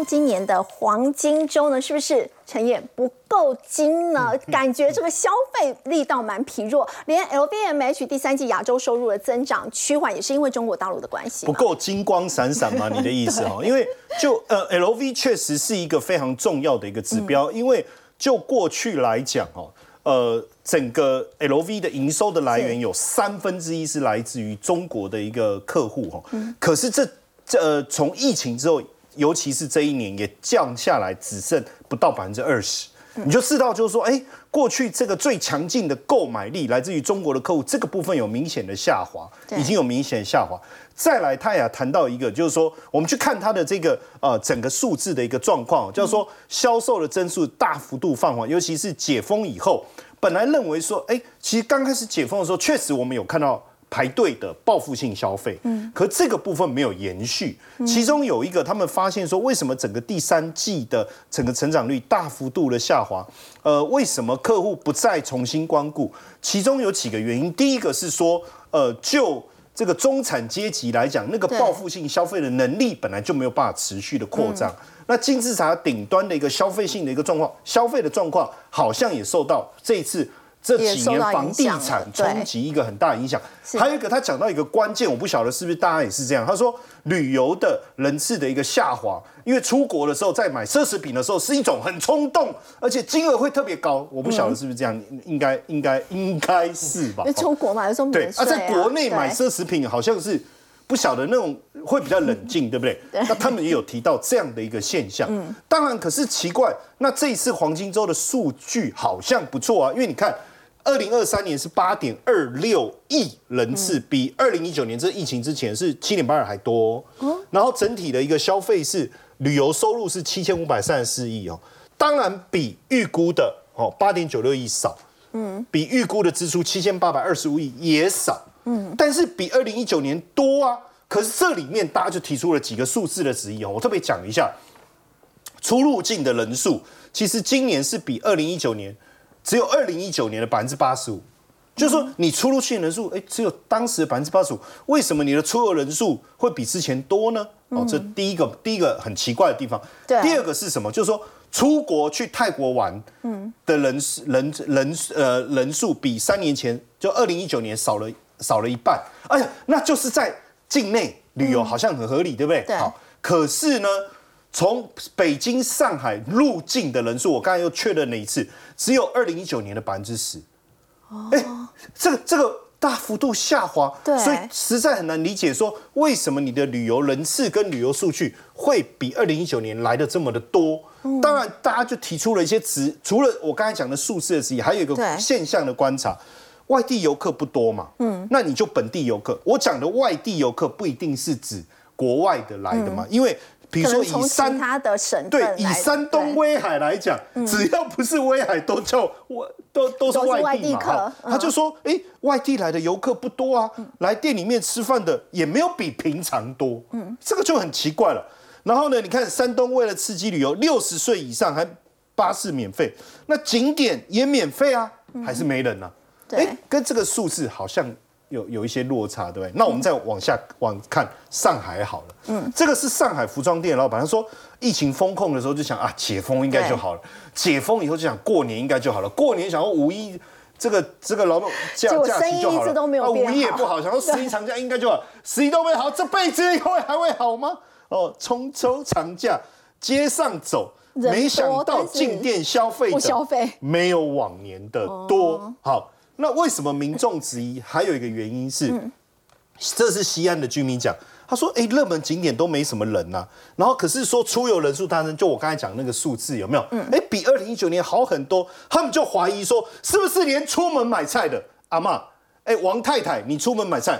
Speaker 1: 今年的黄金周呢，是不是陈燕不够金呢？感觉这个消费力道蛮疲弱，连 LVMH 第三季亚洲收入的增长趋缓，也是因为中国大陆的关系。
Speaker 3: 不够金光闪闪吗？你的意思哈？因为就呃，LV 确实是一个非常重要的一个指标，因为就过去来讲哦，呃，整个 LV 的营收的来源有三分之一是来自于中国的一个客户哈。可是这这从疫情之后。尤其是这一年也降下来，只剩不到百分之二十，你就知道，就是说，哎，过去这个最强劲的购买力来自于中国的客户，这个部分有明显的下滑，已经有明显下滑。再来，他也谈到一个，就是说，我们去看它的这个呃整个数字的一个状况，就是说销售的增速大幅度放缓，尤其是解封以后，本来认为说，哎，其实刚开始解封的时候，确实我们有看到。排队的报复性消费，嗯，可这个部分没有延续。其中有一个，他们发现说，为什么整个第三季的整个成长率大幅度的下滑？呃，为什么客户不再重新光顾？其中有几个原因。第一个是说，呃，就这个中产阶级来讲，那个报复性消费的能力本来就没有办法持续的扩张。那金字塔顶端的一个消费性的一个状况，消费的状况好像也受到这一次。这几年房地产冲击一个很大影响，还有一个他讲到一个关键，我不晓得是不是大家也是这样。他说旅游的人次的一个下滑，因为出国的时候在买奢侈品的时候是一种很冲动，而且金额会特别高。我不晓得是不是这样，应该应该应该是吧？
Speaker 1: 出国买的时候
Speaker 3: 对啊，在国内买奢侈品好像是不晓得那种会比较冷静，对不对？那他们也有提到这样的一个现象。嗯，当然，可是奇怪，那这一次黄金周的数据好像不错啊，因为你看。二零二三年是八点二六亿人次，比二零一九年这疫情之前是七点八二还多。然后整体的一个消费是旅游收入是七千五百三十四亿哦，当然比预估的哦八点九六亿少，嗯，比预估的支出七千八百二十五亿也少，嗯，但是比二零一九年多啊。可是这里面大家就提出了几个数字的质疑哦，我特别讲一下，出入境的人数其实今年是比二零一九年。只有二零一九年的百分之八十五，就是说你出入境人数，哎，只有当时的百分之八十五，为什么你的出入人数会比之前多呢？哦，这第一个第一个很奇怪的地方。
Speaker 1: 对。
Speaker 3: 第二个是什么？就是说出国去泰国玩，嗯，的人人人呃人数比三年前就二零一九年少了少了一半。哎呀，那就是在境内旅游好像很合理，对不对？
Speaker 1: 对。好，
Speaker 3: 可是呢？从北京、上海入境的人数，我刚才又确认了一次，只有二零一九年的百分之十。哎，这个这个大幅度下滑，所以实在很难理解，说为什么你的旅游人次跟旅游数据会比二零一九年来的这么的多？当然，大家就提出了一些词，除了我刚才讲的数字的之一，还有一个现象的观察，外地游客不多嘛，嗯，那你就本地游客。我讲的外地游客不一定是指国外的来的嘛，因为。比如说以山
Speaker 1: 他的省
Speaker 3: 对以山东威海来讲，只要不是威海，都叫我都都是外地客。他就说，哎，外地来的游客不多啊，来店里面吃饭的也没有比平常多。嗯，这个就很奇怪了。然后呢，你看山东为了刺激旅游，六十岁以上还巴士免费，那景点也免费啊，还是没人呢、
Speaker 1: 对
Speaker 3: 哎，跟这个数字好像有有一些落差，对不对？那我们再往下往看上海好了，嗯，这个是上海服装店老板，他说疫情封控的时候就想啊，解封应该就好了，解封以后就想过年应该就好了，过年想要五一。这个这个劳动假假期就好了，啊，五一也不好，想说十一长假应该就好，十一都没好，这辈子以后还会好吗？哦，中秋长假街上走，没想到进店消费
Speaker 1: 不
Speaker 3: 者
Speaker 1: 消费
Speaker 3: 没有往年的多。好，那为什么民众质疑？还有一个原因是，这是西安的居民讲，他说：“哎，热门景点都没什么人呐、然后可是说出游人数大增，就我刚才讲那个数字有没有？哎、比二零一九年好很多。他们就怀疑说，是不是连出门买菜的阿妈，哎，王太太，你出门买菜？”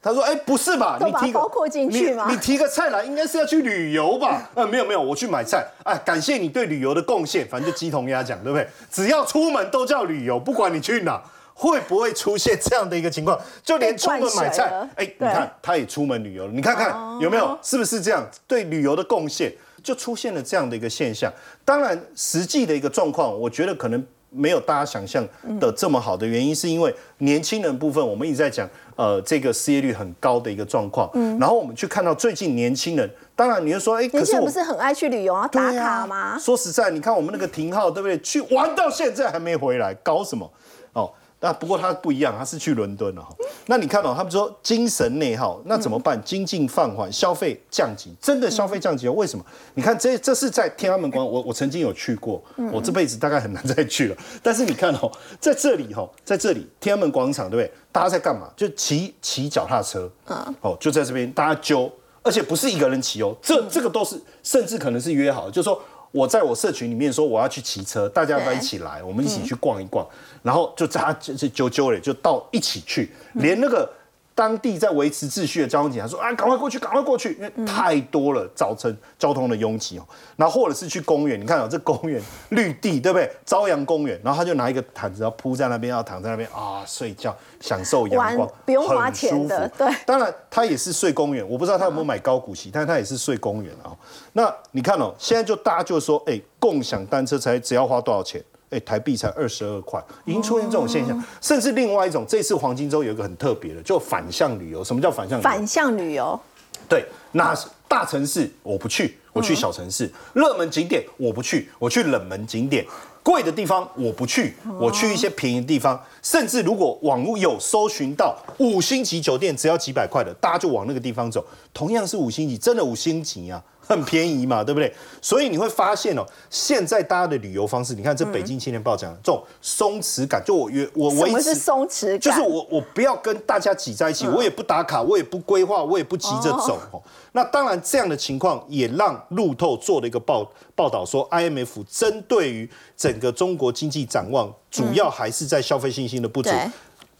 Speaker 3: 他说：“哎，不是吧？
Speaker 1: 都
Speaker 3: 你提个
Speaker 1: 包括进去吗
Speaker 3: 你你提个菜来，应该是要去旅游吧？呃，没有没有，我去买菜。哎，感谢你对旅游的贡献，反正就鸡同鸭讲，对不对？只要出门都叫旅游，不管你去哪，会不会出现这样的一个情况？就连出门买菜
Speaker 1: 了，
Speaker 3: 哎，你看他也出门旅游了，你看看有没有？是不是这样？对旅游的贡献，就出现了这样的一个现象。当然，实际的一个状况，我觉得可能。没有大家想象的这么好的原因，是因为年轻人部分，我们一直在讲，呃，这个失业率很高的一个状况。嗯然后我们去看到最近年轻人，当然你就说，哎，可是我
Speaker 1: 不是很爱去旅游啊，打卡吗？
Speaker 3: 说实在，你看我们那个廷浩，对不对？去玩到现在还没回来，搞什么？哦，那不过他不一样，他是去伦敦了哈。那你看哦，他们说精神内耗，那怎么办？经济放缓，消费降级，真的消费降级哦？为什么？你看这这是在天安门广场，我我曾经有去过，我这辈子大概很难再去了。但是你看哦，在这里哈，在这里天安门广场，对不对？大家在干嘛？就骑骑脚踏车啊，哦，就在这边大家揪，而且不是一个人骑哦，这这个都是甚至可能是约好，就是说。我在我社群里面说我要去骑车，大家要不要一起来？我们一起去逛一逛，然后就大家就就揪揪嘞，就到一起去，连那个当地在维持秩序的交通警察说啊，赶快过去，赶快过去，因为太多了，造成交通的拥挤哦。然后或者是去公园，你看哦，这公园绿地对不对？朝阳公园，然后他就拿一个毯子要铺在那边，要躺在那边啊睡觉，享受阳光，
Speaker 1: 不用花
Speaker 3: 很
Speaker 1: 钱的对
Speaker 3: 当然，他也是睡公园，我不知道他有没有买高股息，但是他也是睡公园啊、那你看哦，现在就大家就说，哎，共享单车才只要花多少钱？哎，台币才二十二块，已经出现这种现象。甚至另外一种，这次黄金周有一个很特别的，就反向旅游。什么叫反向旅游？
Speaker 1: 反向旅游，
Speaker 3: 对，那大城市我不去，我去小城市；热门景点我不去，我去冷门景点；贵的地方我不去，我去一些便宜的地方。甚至如果网络有搜寻到五星级酒店只要几百块的，大家就往那个地方走。同样是五星级，真的五星级啊，很便宜嘛，对不对？所以你会发现哦，现在大家的旅游方式，你看这北京青年报讲的这种松弛感，就我约我维
Speaker 1: 什么是
Speaker 3: 持
Speaker 1: 松弛感？
Speaker 3: 就是我我不要跟大家挤在一起，我也不打卡，我也不规划，我也不急着走。哦，那当然这样的情况也让路透做了一个报报道说，IMF 针对于整个中国经济展望，主要还是在消费信心的不足，
Speaker 1: 对，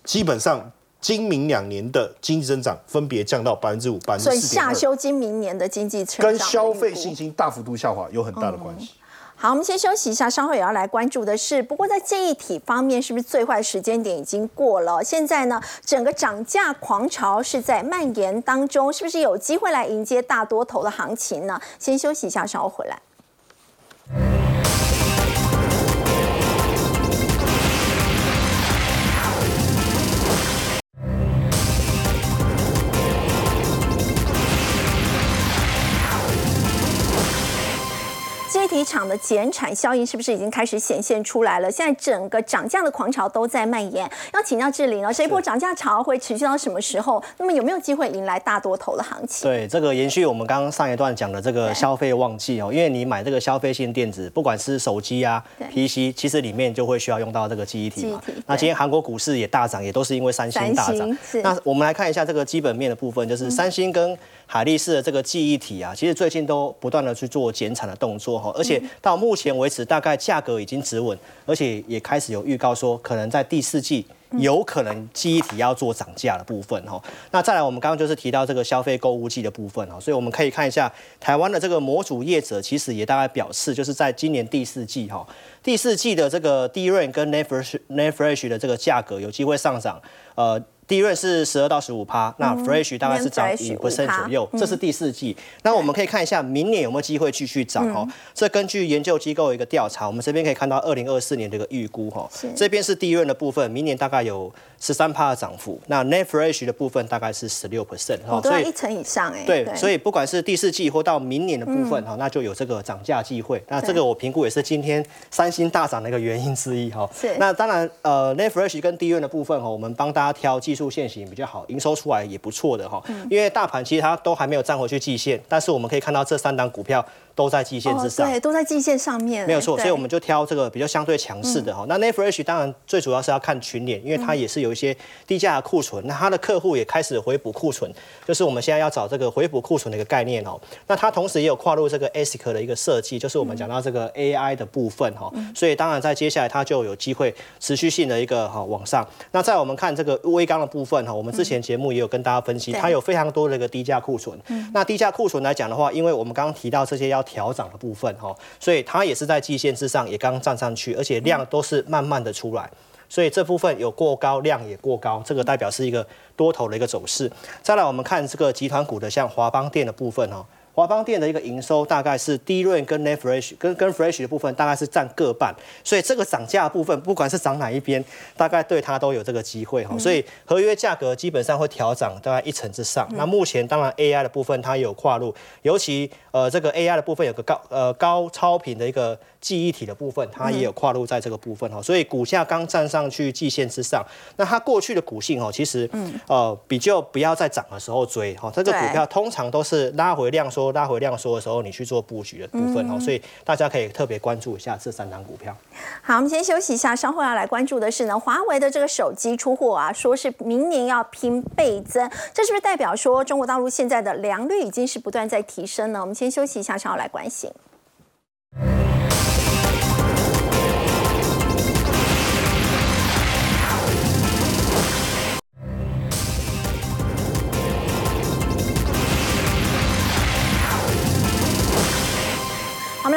Speaker 3: 基本上。今明两年的经济增长分别降到百分之五、百分之
Speaker 1: 所以
Speaker 3: 四点二，
Speaker 1: 下修今明年的经济
Speaker 3: 跟消费信心大幅度下滑有很大的关系。
Speaker 1: 好，我们先休息一下，稍后也要来关注的是，不过在这一体方面，是不是最坏时间点已经过了？现在呢，整个涨价狂潮是在蔓延当中，是不是有机会来迎接大多头的行情呢？先休息一下，稍后回来。体厂的减产效应是不是已经开始显现出来了？现在整个涨价的狂潮都在蔓延。要请教志玲了，这一波涨价潮会持续到什么时候？那么有没有机会迎来大多头的行情？
Speaker 4: 对，这个延续我们刚刚上一段讲的这个消费旺季哦，因为你买这个消费性电子，不管是手机啊、PC，其实里面就会需要用到这个记忆体嘛。那今天韩国股市也大涨，也都是因为三星大涨。那我们来看一下这个基本面的部分，就是三星跟海力士的这个记忆体啊，其实最近都不断的去做减产的动作哈，而且到目前为止，大概价格已经止稳，而且也开始有预告说，可能在第四季。有可能记忆体要做涨价的部分哈，那再来我们刚刚就是提到这个消费购物季的部分哈，所以我们可以看一下台湾的这个模组业者其实也大概表示，就是在今年第四季哈，第四季的这个 DRAM 跟 NAND Flash NAND Flash 的这个价格有机会上涨，呃，第一润是十二到十五趴，那 Fresh 大概是涨五 percent 左右，这是第四季。那我们可以看一下明年有没有机会继续涨哦。这根据研究机构的一个调查，我们这边可以看到二零二四年的一个预估哈
Speaker 1: 是，
Speaker 4: 这边是第一润的部分，明年大概有十三趴的涨幅，那 Net Fresh 的部分大概是十六 percent
Speaker 1: 哦，都要一成以上哎。
Speaker 4: 对，所以不管是第四季或到明年的部分哈，那就有这个涨价机会。那这个我评估也是今天三星大涨的一个原因之一哈。
Speaker 1: 是
Speaker 4: 那当然，呃 n e t Fresh 跟低润的部分哈，我们帮大家挑技术线型比较好，营收出来也不错的哈。因为大盘其实它都还没有站回去季线，但是我们可以看到这三档股票都在季线之上。
Speaker 1: 哦对，都在季线上面，
Speaker 4: 没有错，所以我们就挑这个比较相对强势的哈。那 n e t Fresh 当然最主要是要看群联，因为它也是有一些低价的库存，那它的客户也开始回补库存，就是我们现在要找这个回补库存的一个概念哦。那它同时也有跨入这个 ASIC 的一个设计，就是我们讲到这个 AI 的部分哈。所以当然在接下来它就有机会持续性的一个哈往上。那在我们看这个微钢的部分哈，我们之前节目也有跟大家分析，
Speaker 1: 对
Speaker 4: 它有非常多的一个低价库存。那低价库存来讲的话，因为我们刚刚提到这些要调涨的部分哈，所以它也是在季线之上，也刚刚站上去，而且量都是慢慢的出来。所以这部分有过高，量也过高，这个代表是一个多头的一个走势。再来，我们看这个集团股的像华邦电的部分哦，华邦店的一个营收大概是低润跟 Net Fresh 跟跟 Fresh 的部分大概是占各半，所以这个涨价的部分，不管是涨哪一边，大概对它都有这个机会哈。所以合约价格基本上会调涨大概一成之上。那目前当然 AI 的部分它有跨入，尤其呃这个 AI 的部分有个高呃高超频的一个记忆体的部分，它也有跨入在这个部分哈。所以股价刚站上去季线之上，那它过去的股性哦，其实呃比较不要在涨的时候追哈，这个股票通常都是拉回量缩、拉回量缩的时候，你去做布局的部分哦，所以大家可以特别关注一下这三档股票。
Speaker 1: 好，我们先休息一下，稍后要来关注的是呢，华为的这个手机出货啊，说是明年要拼倍增，这是不是代表说中国大陆现在的良率已经是不断在提升呢？我们先休息一下，稍后来关心。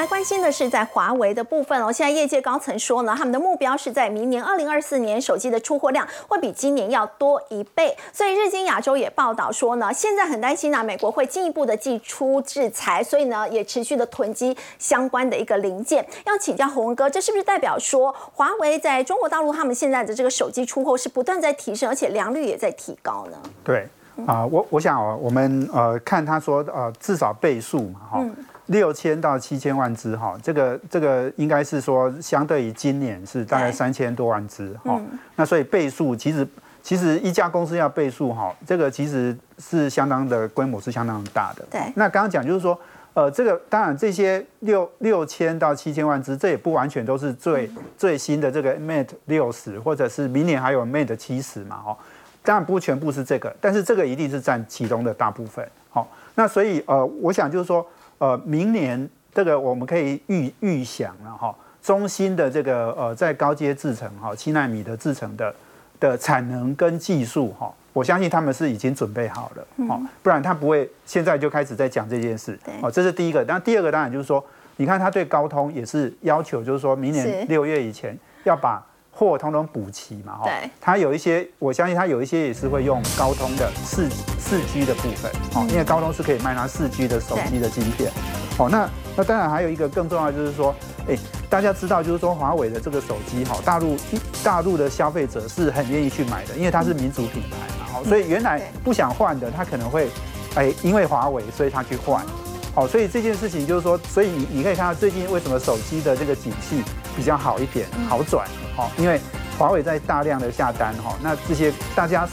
Speaker 1: 关心的是在华为的部分哦。现在业界高层说呢，他们的目标是在明年二零二四年手机的出货量会比今年要多一倍。所以日经亚洲也报道说呢，现在很担心呢，美国会进一步的祭出制裁，所以呢也持续的囤积相关的一个零件。要请教洪哥，这是不是代表说华为在中国大陆他们现在的这个手机出货是不断在提升，而且良率也在提高呢？
Speaker 5: 对啊、我我想哦，我们呃看他说呃至少倍数嘛哈，六千到七千万只哈，这个这个应该是说相对于今年是大概三千多万只哈，那所以倍数其实其实一家公司要倍数哈，这个其实是相当的规模是相当大的。
Speaker 1: 对
Speaker 5: 那刚刚讲就是说。呃，这个当然，这些六六千到七千万只，这也不完全都是最、最新的这个 Mate 六十，或者是明年还有 Mate 七十嘛，哦，当然不全部是这个，但是这个一定是占其中的大部分。好、那所以呃，我想就是说，呃，明年这个我们可以预预想了哈、中芯的这个呃在高阶制程哈七纳米的制程的的产能跟技术哈、我相信他们是已经准备好了，哦，不然他不会现在就开始在讲这件事
Speaker 1: 对，
Speaker 5: 哦，这是第一个。那第二个当然就是说，你看他对高通也是要求，就是说明年六月以前要把货通通补齐嘛，哈。
Speaker 1: 对，
Speaker 5: 它有一些，我相信它有一些也是会用高通的四四 G 的部分，哦，因为高通是可以卖它四 G 的手机的晶片，哦，那那当然还有一个更重要的就是说，哎，大家知道就是说华为的这个手机哈，大陆大陆的消费者是很愿意去买的，因为它是民族品牌嘛，哦，所以原来不想换的，他可能会，哎，因为华为所以他去换。好，所以这件事情就是说，所以你你可以看到最近为什么手机的这个景气比较好一点，好转，哦，因为华为在大量的下单哈，那这些大家